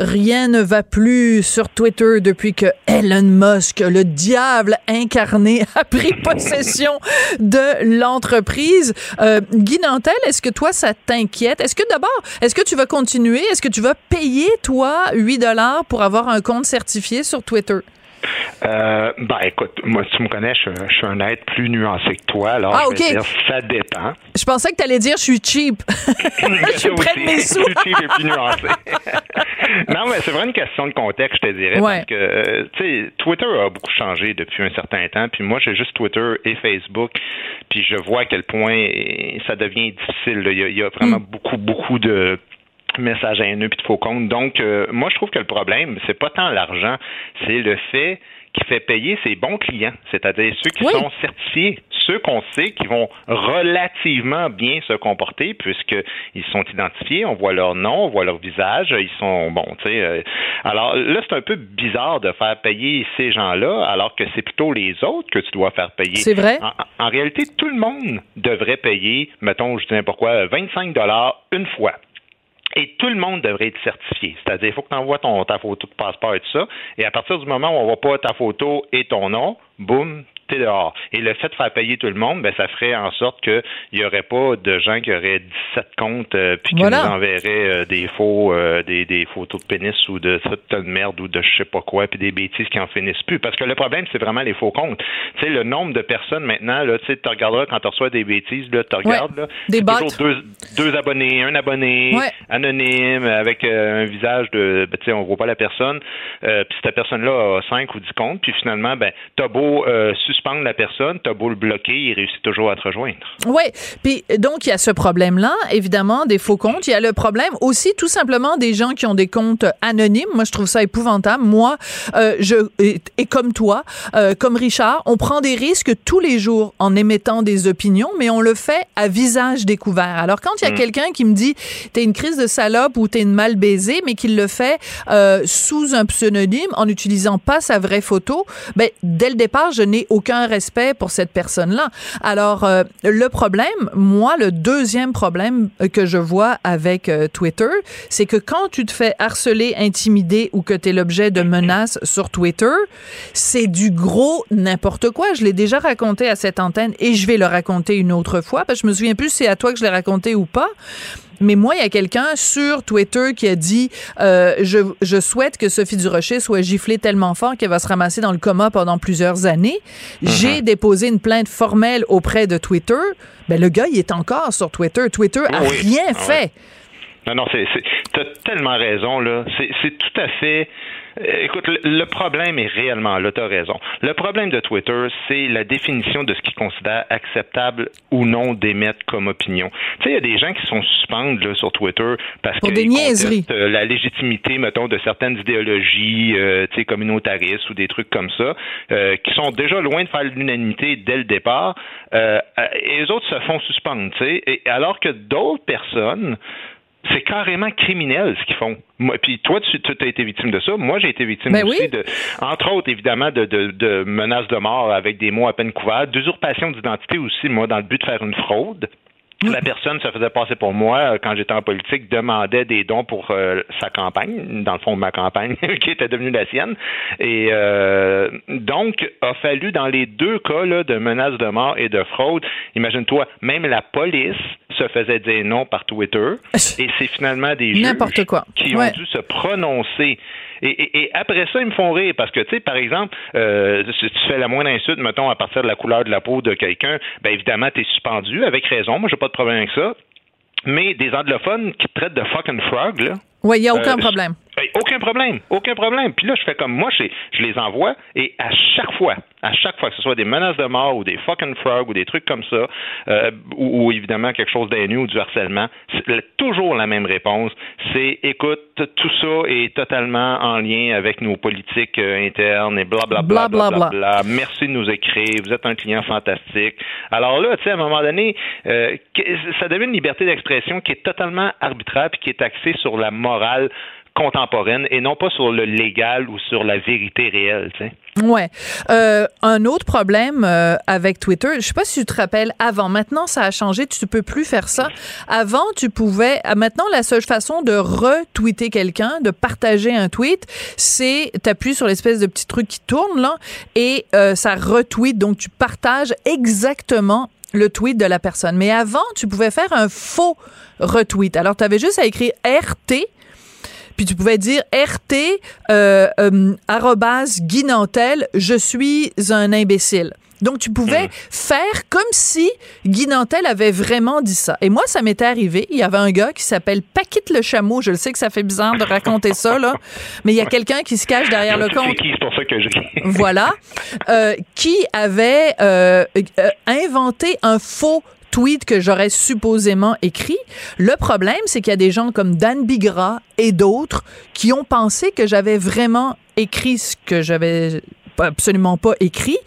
Rien ne va plus sur Twitter depuis que Elon Musk, le diable incarné, a pris possession de l'entreprise. Euh, Guy Nantel, est-ce que toi, ça t'inquiète? Est-ce que d'abord, est-ce que tu vas continuer? Est-ce que tu vas payer, toi, 8 dollars pour avoir un compte certifié sur Twitter? Euh, ben écoute, moi tu me connais, je, je suis un être plus nuancé que toi, alors Ah, je vais dire ça dépend. Je pensais que tu allais dire je suis cheap. je suis près de mes sous. Plus cheap et plus nuancé. non, mais c'est vraiment une question de contexte, je te dirais, Ouais. parce que, euh, tu sais, Twitter a beaucoup changé depuis un certain temps, puis moi, j'ai juste Twitter et Facebook, puis je vois à quel point ça devient difficile. là. Il y a, il y a vraiment beaucoup, beaucoup de messages haineux puis de faux comptes. Donc, euh, moi, je trouve que le problème, c'est pas tant l'argent, c'est le fait qui fait payer ses bons clients, c'est-à-dire ceux qui sont certifiés, ceux qu'on sait qui vont relativement bien se comporter puisqu'ils sont identifiés, on voit leur nom, on voit leur visage, ils sont bon, tu sais. euh, alors là, c'est un peu bizarre de faire payer ces gens-là alors que c'est plutôt les autres que tu dois faire payer. C'est vrai. En, en réalité, tout le monde devrait payer, mettons, je dis n'importe quoi, 25 dollars une fois. Et tout le monde devrait être certifié. C'est-à-dire, il faut que tu envoies ton, ta photo de passeport et tout ça. Et à partir du moment où on voit pas ta photo et ton nom, boum, t'es dehors. Et le fait de faire payer tout le monde, ben, ça ferait en sorte qu'il n'y aurait pas de gens qui auraient 17 comptes euh, puis qui Voilà. nous enverraient euh, des faux, euh, des, des photos de pénis ou de ça, de merde ou de je sais pas quoi, puis des bêtises qui en finissent plus. Parce que le problème, c'est vraiment les faux comptes. Tu sais, le nombre de personnes maintenant, là, tu sais, tu regarderas quand tu reçois des bêtises, là, tu regardes, là, Des c'est bots. toujours deux, deux abonnés, un abonné, Ouais. anonyme, avec euh, un visage de, ben, tu sais, on voit pas la personne, puis cette personne-là a 5 ou 10 comptes, puis finalement, ben, t'as beau suspendre la personne, t'as beau le bloquer, il réussit toujours à te rejoindre. Oui, puis donc il y a ce problème-là, évidemment, des faux comptes. Il y a le problème aussi tout simplement des gens qui ont des comptes anonymes. Moi, je trouve ça épouvantable. Moi, euh, je et, et comme toi, euh, comme Richard, on prend des risques tous les jours en émettant des opinions, mais on le fait à visage découvert. Alors quand il y a Mm. quelqu'un qui me dit t'es une crise de salope ou t'es une mal baisée, mais qu'il le fait euh, sous un pseudonyme en n'utilisant pas sa vraie photo, ben dès le départ, je n'ai aucun respect pour cette personne-là. Alors euh, le problème, moi, le deuxième problème que je vois avec euh, Twitter, c'est que quand tu te fais harceler, intimider ou que tu es l'objet de menaces sur Twitter, c'est du gros n'importe quoi. Je l'ai déjà raconté à cette antenne et je vais le raconter une autre fois parce que je me souviens plus si c'est à toi que je l'ai raconté ou pas. Mais moi, il y a quelqu'un sur Twitter qui a dit euh, je, je souhaite que Sophie Durocher soit giflée tellement fort qu'elle va se ramasser dans le coma pendant plusieurs années. J'ai déposé une plainte formelle auprès de Twitter. Ben, le gars, il est encore sur Twitter. Twitter a Oui, rien Ah ouais. fait. Non, non, c'est, t'as tellement raison, là. C'est tout à fait. Euh, Écoute, le, problème est réellement là, t'as raison. Le problème de Twitter, c'est la définition de ce qu'ils considèrent acceptable ou non d'émettre comme opinion. Tu sais, il y a des gens qui sont suspendus là, sur Twitter parce Pour que des ils euh, la légitimité, mettons, de certaines idéologies, euh, tu sais, communautaristes ou des trucs comme ça, euh, qui sont déjà loin de faire l'unanimité dès le départ. Euh, euh, et les autres se font suspendre, tu sais. Alors que d'autres personnes c'est carrément criminel ce qu'ils font. Moi, puis toi, tu as été victime de ça. Moi, j'ai été victime Ben aussi oui. de, entre autres, évidemment, de, de, de menaces de mort avec des mots à peine couverts, d'usurpation d'identité aussi, moi, dans le but de faire une fraude. La personne se faisait passer pour moi euh, quand j'étais en politique, demandait des dons pour euh, sa campagne, dans le fond ma campagne, qui était devenue la sienne. Et euh, donc, a fallu dans les deux cas là, de menaces de mort et de fraude, imagine-toi, même la police se faisait dire non par Twitter. Et c'est finalement des juges quoi. qui ont dû se prononcer. Et, et- et après ça, ils me font rire parce que, tu sais, par exemple, euh, si tu fais la moindre insulte, mettons, à partir de la couleur de la peau de quelqu'un, ben évidemment, tu es suspendu, avec raison. Moi, j'ai pas de problème avec ça. Mais des anglophones qui te traitent de fucking frog, là. Oui, il n'y a aucun Euh, problème. Hey, aucun problème, aucun problème. Puis là, je fais comme moi, je, je les envoie et à chaque fois, à chaque fois, que ce soit des menaces de mort ou des fucking frogs ou des trucs comme ça, euh, ou, ou évidemment quelque chose d'haineux ou du harcèlement, toujours la même réponse. C'est écoute, tout ça est totalement en lien avec nos politiques euh, internes et blablabla. Bla, bla, bla. blablabla. Merci de nous écrire. Vous êtes un client fantastique. Alors là, tu sais, à un moment donné, euh, ça devient une liberté d'expression qui est totalement arbitraire puis qui est axée sur la morale contemporaine et non pas sur le légal ou sur la vérité réelle, tu sais. Ouais. Euh, un autre problème euh, avec Twitter, je sais pas si tu te rappelles avant. Maintenant, ça a changé. Tu peux plus faire ça. Avant, tu pouvais. ah, Maintenant, la seule façon de retweeter quelqu'un, de partager un tweet, c'est t'appuies sur l'espèce de petit truc qui tourne là et euh, ça retweet. Donc, tu partages exactement le tweet de la personne. Mais avant, tu pouvais faire un faux retweet. Alors, tu avais juste à écrire RT puis tu pouvais dire RT euh, euh, Guy Nantel, je suis un imbécile. Donc, tu pouvais faire comme si Guy Nantel avait vraiment dit ça. Et moi, ça m'était arrivé. Il y avait un gars qui s'appelle Paquette le Chameau. Je le sais que ça fait bizarre de raconter ça, là. Mais il y a quelqu'un qui se cache derrière le C'est compte qui, c'est pour ça que je ris. voilà, euh, qui avait euh, euh, inventé un faux tweet que j'aurais supposément écrit. Le problème, c'est qu'il y a des gens comme Dan Bigra et d'autres qui ont pensé que j'avais vraiment écrit ce que j'avais absolument pas écrit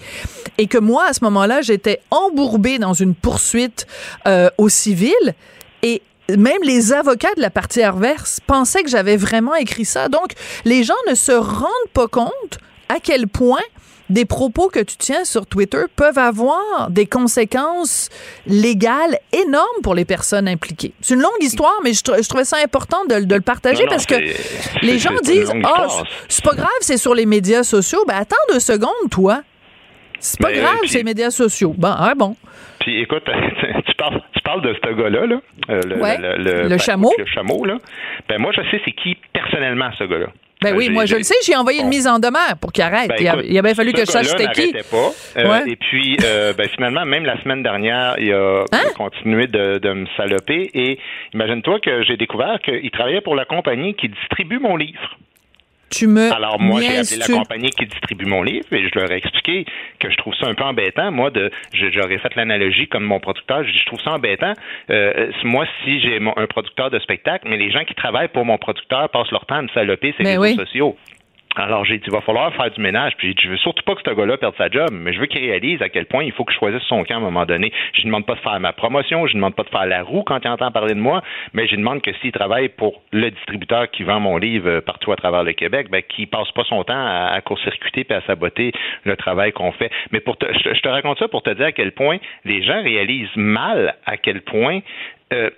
et que moi à ce moment-là j'étais embourbée dans une poursuite euh, au civil et même les avocats de la partie adverse pensaient que j'avais vraiment écrit ça. Donc, les gens ne se rendent pas compte à quel point des propos que tu tiens sur Twitter peuvent avoir des conséquences légales énormes pour les personnes impliquées. C'est une longue histoire, mais je, trou- je trouvais ça important de, de le partager Non, non, parce que les gens disent Ah, histoire. c'est pas grave, c'est sur les médias sociaux. Ben, attends deux secondes, toi. C'est pas grave, puis- c'est les médias sociaux. Bon, ah, bon. Puis écoute, tu parles, tu parles de ce gars-là, là, euh, le, Ouais, le, le chameau. Le chameau, là. Ben moi, je sais c'est qui personnellement ce gars-là. Ben Euh, oui, moi je le sais, j'ai envoyé une mise en demeure pour qu'il arrête. Ben, il, a, écoute, il a bien fallu que je sache c'était qui. pas. Euh, Ouais. Et puis, euh, ben, finalement, même la semaine dernière, il a Hein? continué de, de me saloper. Et imagine-toi que j'ai découvert qu'il travaillait pour la compagnie qui distribue mon livre. Tu me Alors moi, j'ai appelé la compagnie qui distribue mon livre et je leur ai expliqué que je trouve ça un peu embêtant. Moi, de, j'aurais fait l'analogie comme mon producteur. Je, trouve ça embêtant. Euh, moi, si j'ai mon- un producteur de spectacle, mais les gens qui travaillent pour mon producteur passent leur temps à me saloper ces Ben réseaux sociaux. Alors j'ai dit, il va falloir faire du ménage. Puis je veux surtout pas que ce gars-là perde sa job, mais je veux qu'il réalise à quel point il faut que je choisisse son camp à un moment donné. Je ne demande pas de faire ma promotion, je ne demande pas de faire la roue quand il entend parler de moi, mais je demande que s'il travaille pour le distributeur qui vend mon livre euh, partout à travers le Québec, ben, qu'il passe pas son temps à, court-circuiter et à saboter le travail qu'on fait. Mais pour te, je, je te raconte ça pour te dire à quel point les gens réalisent mal à quel point euh,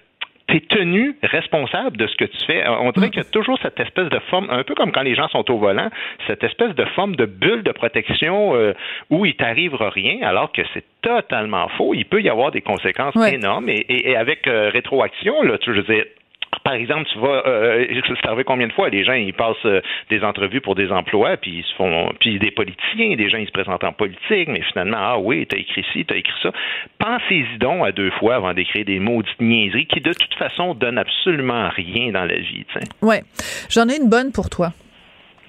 tu es tenu responsable de ce que tu fais. On dirait qu'il y a toujours cette espèce de forme, un peu comme quand les gens sont au volant, cette espèce de forme de bulle de protection euh, où il t'arrivera rien, alors que c'est totalement faux. Il peut y avoir des conséquences Ouais. énormes et, et- et avec euh, rétroaction, là, tu, je veux dire, par exemple, tu vois, euh, c'est arrivé combien de fois? Les gens, ils passent euh, des entrevues pour des emplois, puis ils se font, puis des politiciens, des gens, ils se présentent en politique, mais finalement, ah oui, t'as écrit ci, t'as écrit ça. Pensez-y donc à deux fois avant d'écrire des maudites niaiseries qui, de toute façon, donnent absolument rien dans la vie, tu sais. Ouais. J'en ai une bonne pour toi.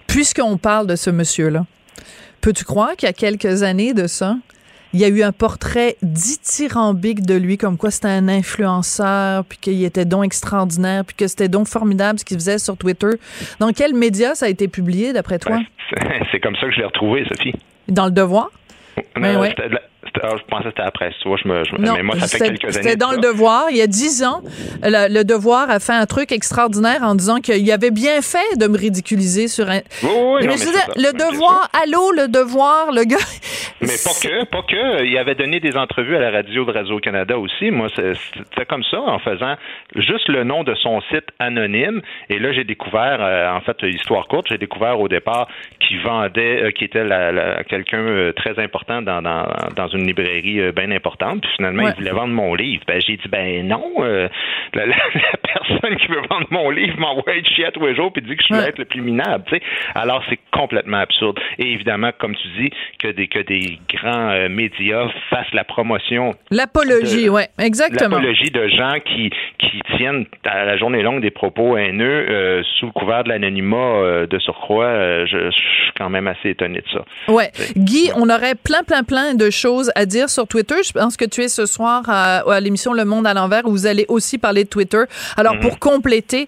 Puisqu'on parle de ce monsieur-là, peux-tu croire qu'il y a quelques années de ça, il y a eu un portrait dithyrambique de lui, comme quoi c'était un influenceur, puis qu'il était donc extraordinaire, puis que c'était donc formidable ce qu'il faisait sur Twitter. Dans quel média ça a été publié, d'après toi? Ouais, c'est comme ça que je l'ai retrouvé, Sophie. Dans le Devoir? Mais ouais. Ah, je pensais que c'était après. Tu vois, je me, je, non, mais moi, ça fait quelques années. C'était dans le Devoir. Il y a dix ans, le, le, Devoir a fait un truc extraordinaire en disant qu'il avait bien fait de me ridiculiser sur un. Oui, oui, mais non, je mais disais, le Devoir, allô, le Devoir, le gars. Mais pas que, pas que. Il avait donné des entrevues à la radio de Radio-Canada aussi. Moi, c'était comme ça, en faisant juste le nom de son site anonyme. Et là, j'ai découvert, euh, en fait, histoire courte, j'ai découvert au départ qu'il vendait, euh, qui était la, la, quelqu'un euh, très important dans, dans, dans une librairie euh, bien importante. Puis finalement, Ouais. il voulait vendre mon livre. Ben, j'ai dit, ben non, euh, la, la- personne qui veut vendre mon livre m'envoie de chier tous les jours puis dit que je vais être le plus minable. tu sais. Alors, c'est complètement absurde. Et évidemment, comme tu dis, que des, que des grands euh, médias fassent la promotion L'apologie, ouais, exactement. L'apologie de gens qui, qui tiennent à la journée longue des propos haineux euh, sous le couvert de l'anonymat euh, de surcroît. je, je suis quand même assez étonné de ça. Ouais. Guy, on aurait plein, plein, plein de choses à dire sur Twitter. Je pense que tu es ce soir à, à l'émission Le Monde à l'envers où vous allez aussi parler de Twitter. Alors, Mhm. pour compléter,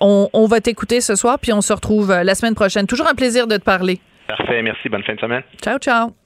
on, on va t'écouter ce soir, puis on se retrouve la semaine prochaine. Toujours un plaisir de te parler. Parfait, merci. Bonne fin de semaine. Ciao, ciao.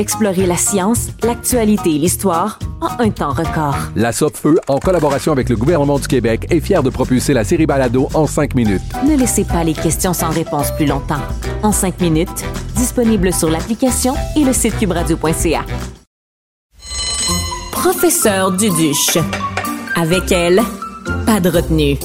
Explorez la science, l'actualité et l'histoire en un temps record. La Feu, en collaboration avec le gouvernement du Québec, est fière de propulser la série Balado en cinq minutes. Ne laissez pas les questions sans réponse plus longtemps. En cinq minutes, disponible sur l'application et le site cubradio.ca. Professeur Duduche. Avec elle, pas de retenue.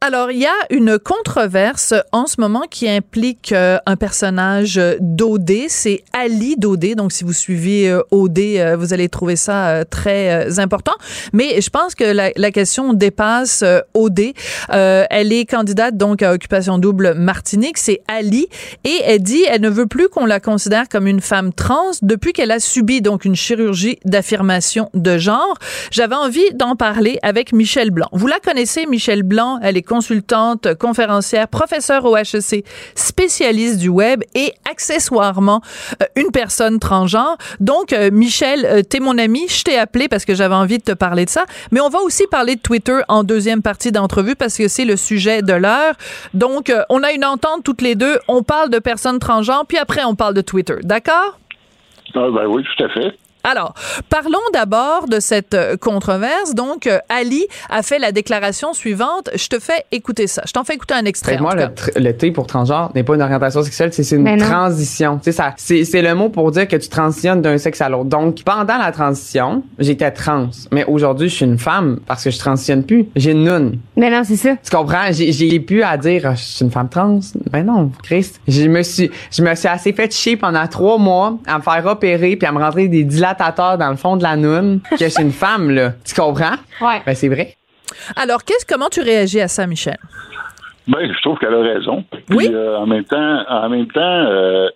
Alors, il y a une controverse en ce moment qui implique euh, un personnage d'OD. C'est Ali d'OD. Donc, si vous suivez euh, OD, euh, vous allez trouver ça euh, très important. Mais je pense que la, question dépasse OD. Euh, elle est candidate donc à Occupation Double Martinique. C'est Ali. Et elle dit elle ne veut plus qu'on la considère comme une femme trans depuis qu'elle a subi donc une chirurgie d'affirmation de genre. J'avais envie d'en parler avec Michel Blanc. Vous la connaissez, Michel Blanc? Elle est consultante, conférencière, professeure au HEC, spécialiste du web et accessoirement euh, une personne transgenre. Donc, euh, Michel, euh, t'es mon ami. Je t'ai appelé parce que j'avais envie de te parler de ça. Mais on va aussi parler de Twitter en deuxième partie d'entrevue parce que c'est le sujet de l'heure. Donc, on a une entente toutes les deux. On parle de personnes transgenres, puis après, on parle de Twitter. D'accord? Ah, ben oui, tout à fait. Alors, parlons d'abord de cette euh, controverse. Donc, euh, Ali a fait la déclaration suivante. Je te fais écouter ça. Je t'en fais écouter un extrait. Moi, le, le T pour transgenre n'est pas une orientation sexuelle, c'est c'est une Mais non. transition. Tu sais, ça, c'est, c'est le mot pour dire que tu transitionnes d'un sexe à l'autre. Donc, pendant la transition, j'étais trans. Mais aujourd'hui, je suis une femme parce que je transitionne plus. J'ai une noune. Mais non, c'est ça. Tu comprends? J'ai, j'ai plus à dire, Ah, je suis une femme trans. Ben non, Christ. Je me suis, je me suis assez fait chier pendant trois mois à me faire opérer puis à me rentrer des dans le fond de la noune que je suis une femme, là. Tu comprends? Ouais. Ben, c'est vrai. Alors, qu'est-ce, comment tu réagis à ça, Michel? Ben, je trouve qu'elle a raison. Puis, euh, en même temps, en même temps, euh,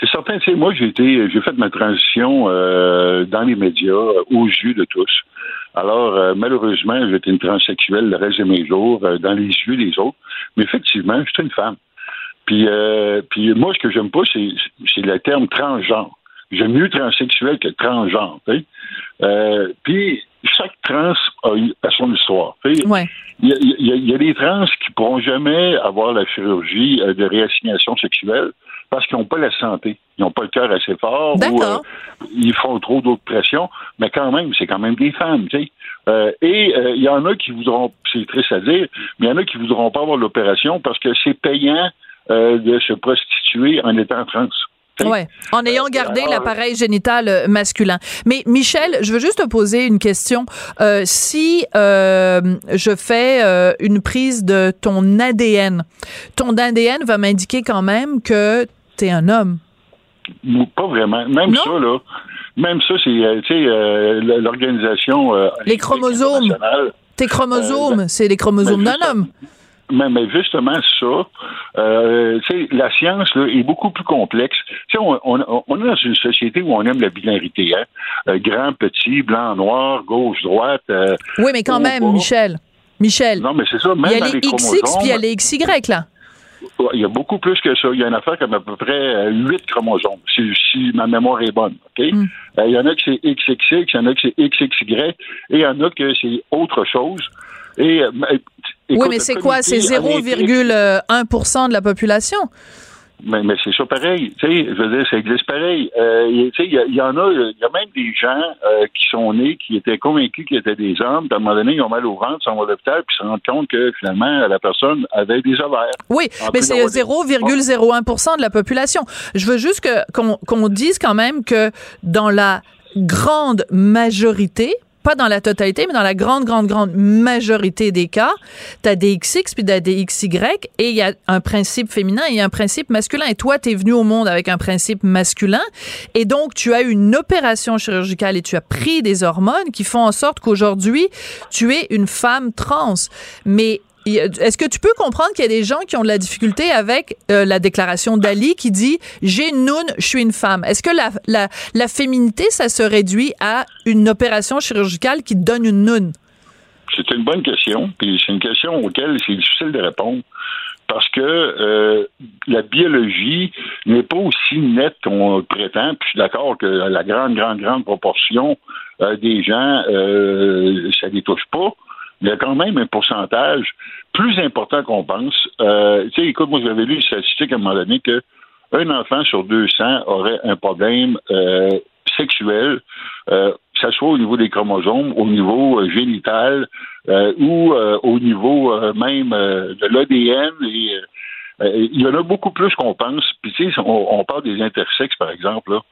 c'est certain. Tu sais, moi, j'ai été, j'ai fait ma transition euh, dans les médias, euh, aux yeux de tous. Alors, euh, malheureusement, j'étais une transsexuelle le reste de mes jours, euh, dans les yeux des autres. Mais effectivement, j'étais une femme. Puis, euh, puis moi, ce que j'aime pas, c'est, c'est le terme transgenre. J'aime mieux transsexuel que transgenre. Euh, puis, chaque trans a, son histoire. Ouais. Il y, a, y y des trans qui pourront jamais avoir la chirurgie euh, de réassignation sexuelle parce qu'ils n'ont pas la santé. Ils n'ont pas le cœur assez fort ou euh, ils font trop d'autres pressions, mais quand même, c'est quand même des femmes, tu sais. Euh, et euh, il y en a qui voudront, c'est triste à dire, mais il y en a qui voudront pas avoir l'opération parce que c'est payant de se prostituer en étant trans. Ouais, en ayant gardé l'appareil génital euh, masculin. Mais Michel, je veux juste te poser une question. Euh, si euh, je fais euh, une prise de ton ADN, ton ADN va m'indiquer quand même que tu es un homme. Pas vraiment. Même ça, là. Même ça, c'est, tu sais, l- l'organisation. Les chromosomes. Tes chromosomes, c'est les chromosomes ben, d'un homme. Mais, mais justement, ça, euh, tu sais, la science là, est beaucoup plus complexe. Tu sais, on, on, on est dans une société où on aime la binarité, hein? Euh, grand, petit, blanc, noir, gauche, droite. euh, Oui, mais quand même, bas. Michel. Michel. Non, mais c'est ça, même Il y a dans les les XX puis il y a les XY, là. Il y a beaucoup plus que ça. Il y a une affaire comme à peu près huit chromosomes, si, si ma mémoire est bonne. Euh, il y en a que c'est XXX, il y en a que c'est XXY, et il y en a que c'est autre chose. Et, euh, oui, mais c'est quoi? C'est comité olympique- 0,1% de la population? Mais, mais c'est ça pareil. Tu sais, je veux dire, ça existe pareil. Euh, y- tu sais, il y, en a, il y a même des gens euh, qui sont nés, qui étaient convaincus qu'ils étaient des hommes, puis à un moment donné, ils ont mal au ventre, ils sont à l'hôpital, puis ils se rendent compte que finalement, la personne avait des ovaires. Oui, En mais c'est d'avoir des- 0,01% de la population. Je veux juste qu'on qu'on dise quand même que dans la grande majorité, pas dans la totalité, mais dans la grande, grande, grande majorité des cas, tu as des XX puis t'as des XY et il y a un principe féminin et un principe masculin. Et toi, tu es venu au monde avec un principe masculin et donc tu as eu une opération chirurgicale et tu as pris des hormones qui font en sorte qu'aujourd'hui, tu es une femme trans. Mais est-ce que tu peux comprendre qu'il y a des gens qui ont de la difficulté avec euh, la déclaration d'Ali qui dit j'ai une noune, je suis une femme. Est-ce que la, féminité, ça se réduit à une opération chirurgicale qui donne une noune? C'est une bonne question, puis c'est une question auquel c'est difficile de répondre. Parce que euh, la biologie n'est pas aussi nette qu'on prétend. Puis je suis d'accord que la grande, grande, grande proportion euh, des gens, ça ne les touche pas. Il y a quand même un pourcentage plus important qu'on pense. Euh, tu sais, écoute, moi j'avais lu une statistique à un moment donné que un enfant sur 200 aurait un problème euh, sexuel, euh, que ce soit au niveau des chromosomes, au niveau génital ou au niveau même de l'ADN. Il y en a beaucoup plus qu'on pense. Puis tu sais, on, on parle des intersexes, par exemple. Là.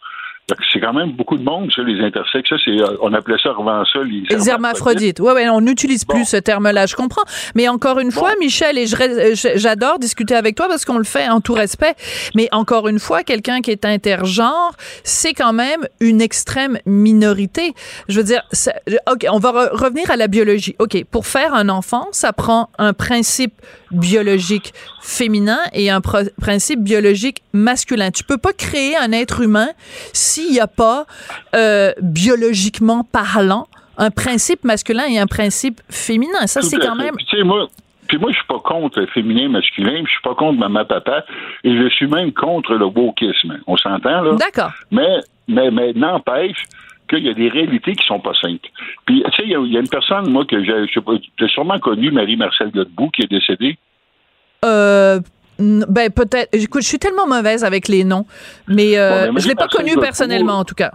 C'est quand même beaucoup de monde, ça, les intersexes. Ça, c'est, euh, on appelait ça avant ça les Les hermaphrodites. Ouais, ouais, on n'utilise plus ce terme-là, je comprends. Mais encore une fois, Michel, et je- j'adore discuter avec toi parce qu'on le fait en tout respect. Mais encore une fois, quelqu'un qui est intergenre, c'est quand même une extrême minorité. Je veux dire, ça- ok, on va re- revenir à la biologie. Ok, pour faire un enfant, ça prend un principe biologique féminin et un principe biologique masculin. Tu peux pas créer un être humain s'il n'y a pas, euh, biologiquement parlant, un principe masculin et un principe féminin. Ça, c'est quand même... Puis, tu sais, moi, puis moi, je suis pas contre le féminin, masculin, je suis pas contre maman, papa, et je suis même contre le wokisme. On s'entend, là? D'accord. Mais, mais, mais n'empêche qu'il y a des réalités qui sont pas simples. Puis, tu sais, il y, a- il y a une personne, moi, que j'ai, je sais pas, tu as sûrement connu, Marie-Marcel Godbout, qui est décédée. Euh, ben peut-être. Écoute, je suis tellement mauvaise avec les noms, mais euh, Bon, ben, je l'ai pas connue personnellement en tout cas.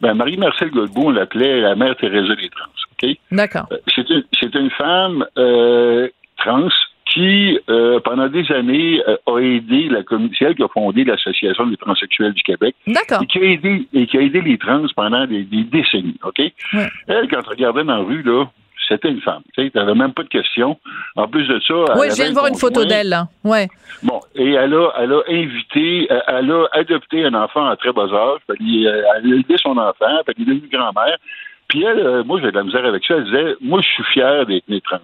Ben, Marie-Marcel Godbout, on l'appelait la mère Thérèse des trans, OK? D'accord. Euh, C'est une, une femme euh, trans qui, euh, pendant des années, euh, a aidé la communauté, c'est elle qui a fondé l'Association des transsexuels du Québec. D'accord. Et qui a aidé, et qui a aidé les trans pendant des, des décennies, OK? Ouais. Elle, quand tu regardais dans la rue, là, c'était une femme. Tu n'avais même pas de questions. En plus de ça. elle Oui, je viens de voir une photo d'elle, là. Ouais. Bon, et elle a, elle a invité, euh, elle a adopté un enfant à très bas âge. Elle a élevé son enfant, qu'il est devenu grand-mère. Puis elle, moi, j'ai de la misère avec ça. Elle disait, moi, je suis fier d'être née trans.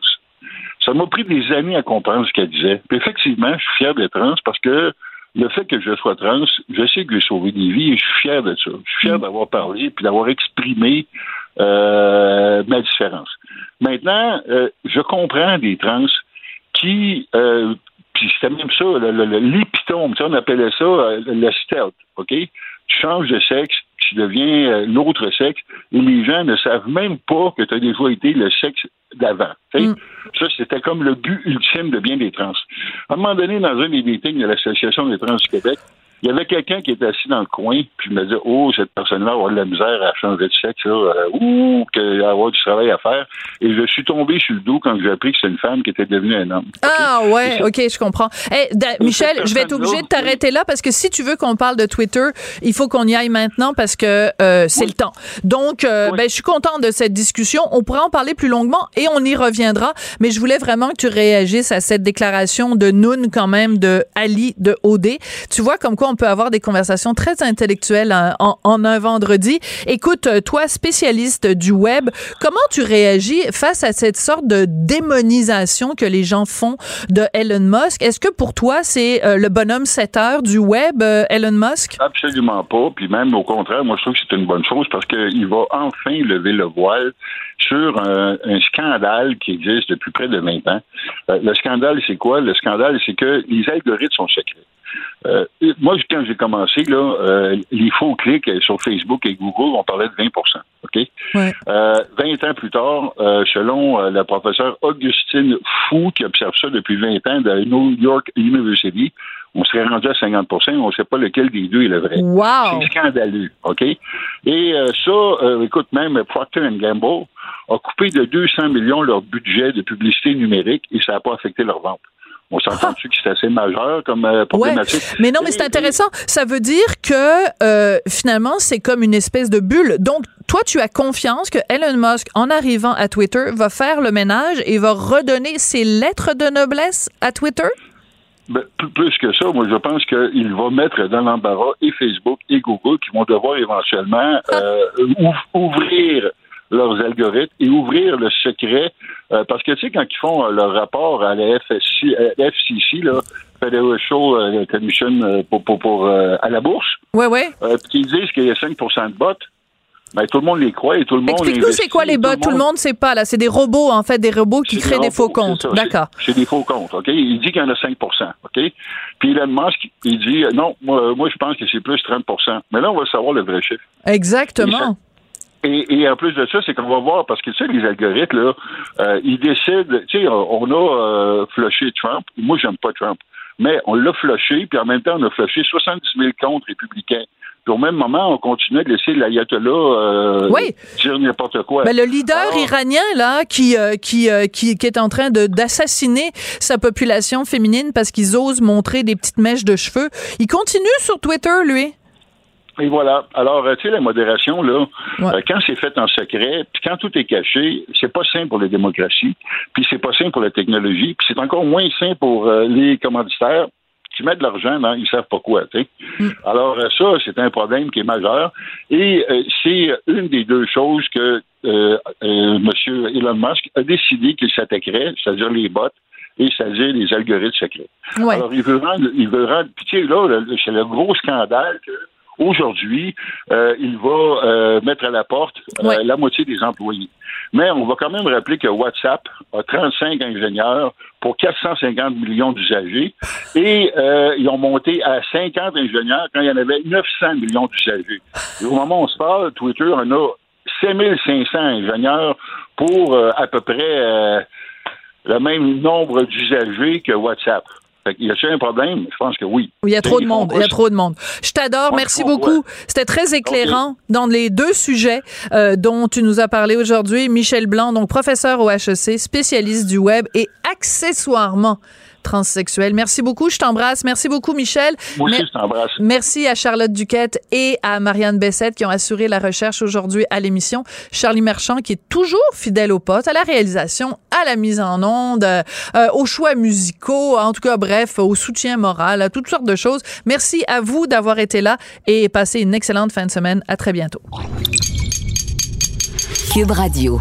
Ça m'a pris des années à comprendre ce qu'elle disait. Puis effectivement, je suis fier d'être trans parce que le fait que je sois trans, je sais que j'ai sauvé des vies et je suis fier de ça. Je suis fier d'avoir parlé puis d'avoir exprimé euh, ma différence. Maintenant, euh, je comprends des trans qui, euh, puis c'était même ça, l'épitome, on appelait ça le stealth, OK? Tu changes de sexe, tu deviens l'autre sexe, et les gens ne savent même pas que tu as déjà été le sexe d'avant. sais? Ça, c'était comme le but ultime de bien des trans. À un moment donné, dans un des meetings de l'Association des trans du Québec, il y avait quelqu'un qui était assis dans le coin, puis je me disais, oh, cette personne-là avoir de la misère à changer de sexe, là, euh, ouh, qu'elle va avoir du travail à faire. Et je suis tombé sur le dos quand j'ai appris que c'est une femme qui était devenue un homme. Ah ouais, ok, je comprends. Eh, Da- Michel, je vais être obligée de t'arrêter là parce que si tu veux qu'on parle de Twitter, il faut qu'on y aille maintenant parce que euh, c'est le temps. Donc, euh, ben, je suis contente de cette discussion. On pourra en parler plus longuement et on y reviendra. Mais je voulais vraiment que tu réagisses à cette déclaration de Noun quand même de Ali de OD. Tu vois comme quoi on peut avoir des conversations très intellectuelles en, en- un vendredi. Écoute, euh, toi, spécialiste du web, comment tu réagis face à cette sorte de démonisation que les gens font de Elon Musk? Est-ce que pour toi, c'est euh, le bonhomme 7 heures du web, euh, Elon Musk? Absolument pas. Puis même au contraire, moi je trouve que c'est une bonne chose parce qu'il va enfin lever le voile sur un, un scandale qui existe depuis près de 20 ans. Euh, le scandale, c'est quoi? Le scandale, c'est que les algorithmes sont secrets. Euh, moi, quand j'ai commencé, là, euh, les faux clics sur Facebook et Google, on parlait de 20 OK? Euh, 20 ans plus tard, euh, selon euh, la professeure Augustine Fou, qui observe ça depuis 20 ans de New York University, on serait rendu à 50% on ne sait pas lequel des deux est le vrai. Wow! C'est scandaleux, OK? Et euh, ça, euh, écoute, même Procter Gamble a coupé de 200 millions leur budget de publicité numérique et ça n'a pas affecté leur vente. On s'entend-tu que c'est assez majeur comme euh, problématique? Mais non, mais c'est intéressant. Ça veut dire que euh, finalement, c'est comme une espèce de bulle. Donc, toi, tu as confiance que Elon Musk, en arrivant à Twitter, va faire le ménage et va redonner ses lettres de noblesse à Twitter? Ben, plus, que ça, moi, je pense qu'il va mettre dans l'embarras et Facebook et Google qui vont devoir éventuellement euh, ouv- ouvrir leurs algorithmes et ouvrir le secret. euh, parce que, tu sais, quand ils font euh, leur rapport à la FSC, euh, FCC, là, Federal Commission pour, pour, pour, euh, à la bourse, Ouais, ouais. euh, puis qu'ils disent qu'il y a 5% de bots, ben, tout le monde les croit et tout le monde Explique-nous c'est quoi les bots? Tout le monde sait pas, là. C'est des robots, en fait, des robots qui créent des faux robots, comptes. D'accord. C'est des faux comptes, OK? Il dit qu'il y en a 5% OK? Puis Elon Musk, il dit, non, moi, moi je pense que c'est plus 30% Mais là, on va savoir le vrai chiffre. Exactement. Et, et en plus de ça, c'est qu'on va voir, parce que tu sais, les algorithmes, là, euh, ils décident, tu sais, on a euh, flushé Trump. Moi, j'aime pas Trump. Mais on l'a flushé, puis en même temps, on a flushé 70 000 comptes républicains. Puis au même moment, on continuait de laisser l'ayatollah euh, Oui. dire n'importe quoi. Ben, le leader iranien là qui euh, qui, euh, qui qui est en train de d'assassiner sa population féminine parce qu'ils osent montrer des petites mèches de cheveux, il continue sur Twitter lui. Et voilà. Alors, euh, tu sais, la modération, là, euh, quand c'est fait en secret, puis quand tout est caché, c'est pas sain pour les démocraties, puis c'est pas sain pour la technologie, puis c'est encore moins sain pour euh, les commanditaires qui mettent de l'argent dans ils savent pas quoi, sais. Alors, ça, c'est un problème qui est majeur. Et euh, c'est une des deux choses que euh, euh, M. Elon Musk a décidé qu'il s'attaquerait, c'est-à-dire les bots, et c'est-à-dire les algorithmes secrets. Alors, il veut rendre, il veut rendre, puis tu sais, là, c'est le gros scandale que Aujourd'hui, euh, il va euh, mettre à la porte euh, la moitié des employés. Mais on va quand même rappeler que WhatsApp a 35 ingénieurs pour 450 millions d'usagers et ils ont monté à 50 ingénieurs quand il y en avait 900 millions d'usagers. Au moment où on se parle, Twitter en a 5500 ingénieurs pour à peu près le même nombre d'usagers que WhatsApp. Y a-t-il un problème? Je pense que oui. Il y a trop de monde, il y a trop de monde. Je t'adore, merci beaucoup. C'était très éclairant dans les deux sujets euh, dont tu nous as parlé aujourd'hui. Michel Blanc, donc professeur au HEC, spécialiste du web et accessoirement transsexuel. Merci beaucoup, je t'embrasse. Merci beaucoup, Michel. Moi aussi, je t'embrasse. Merci à Charlotte Duquette et à Marianne Bessette qui ont assuré la recherche aujourd'hui à l'émission. Charlie Marchand qui est toujours fidèle au poste, à la réalisation, à la mise en onde, euh, aux choix musicaux, en tout cas, bref, au soutien moral, à toutes sortes de choses. Merci à vous d'avoir été là et passez une excellente fin de semaine. À très bientôt. Cube Radio.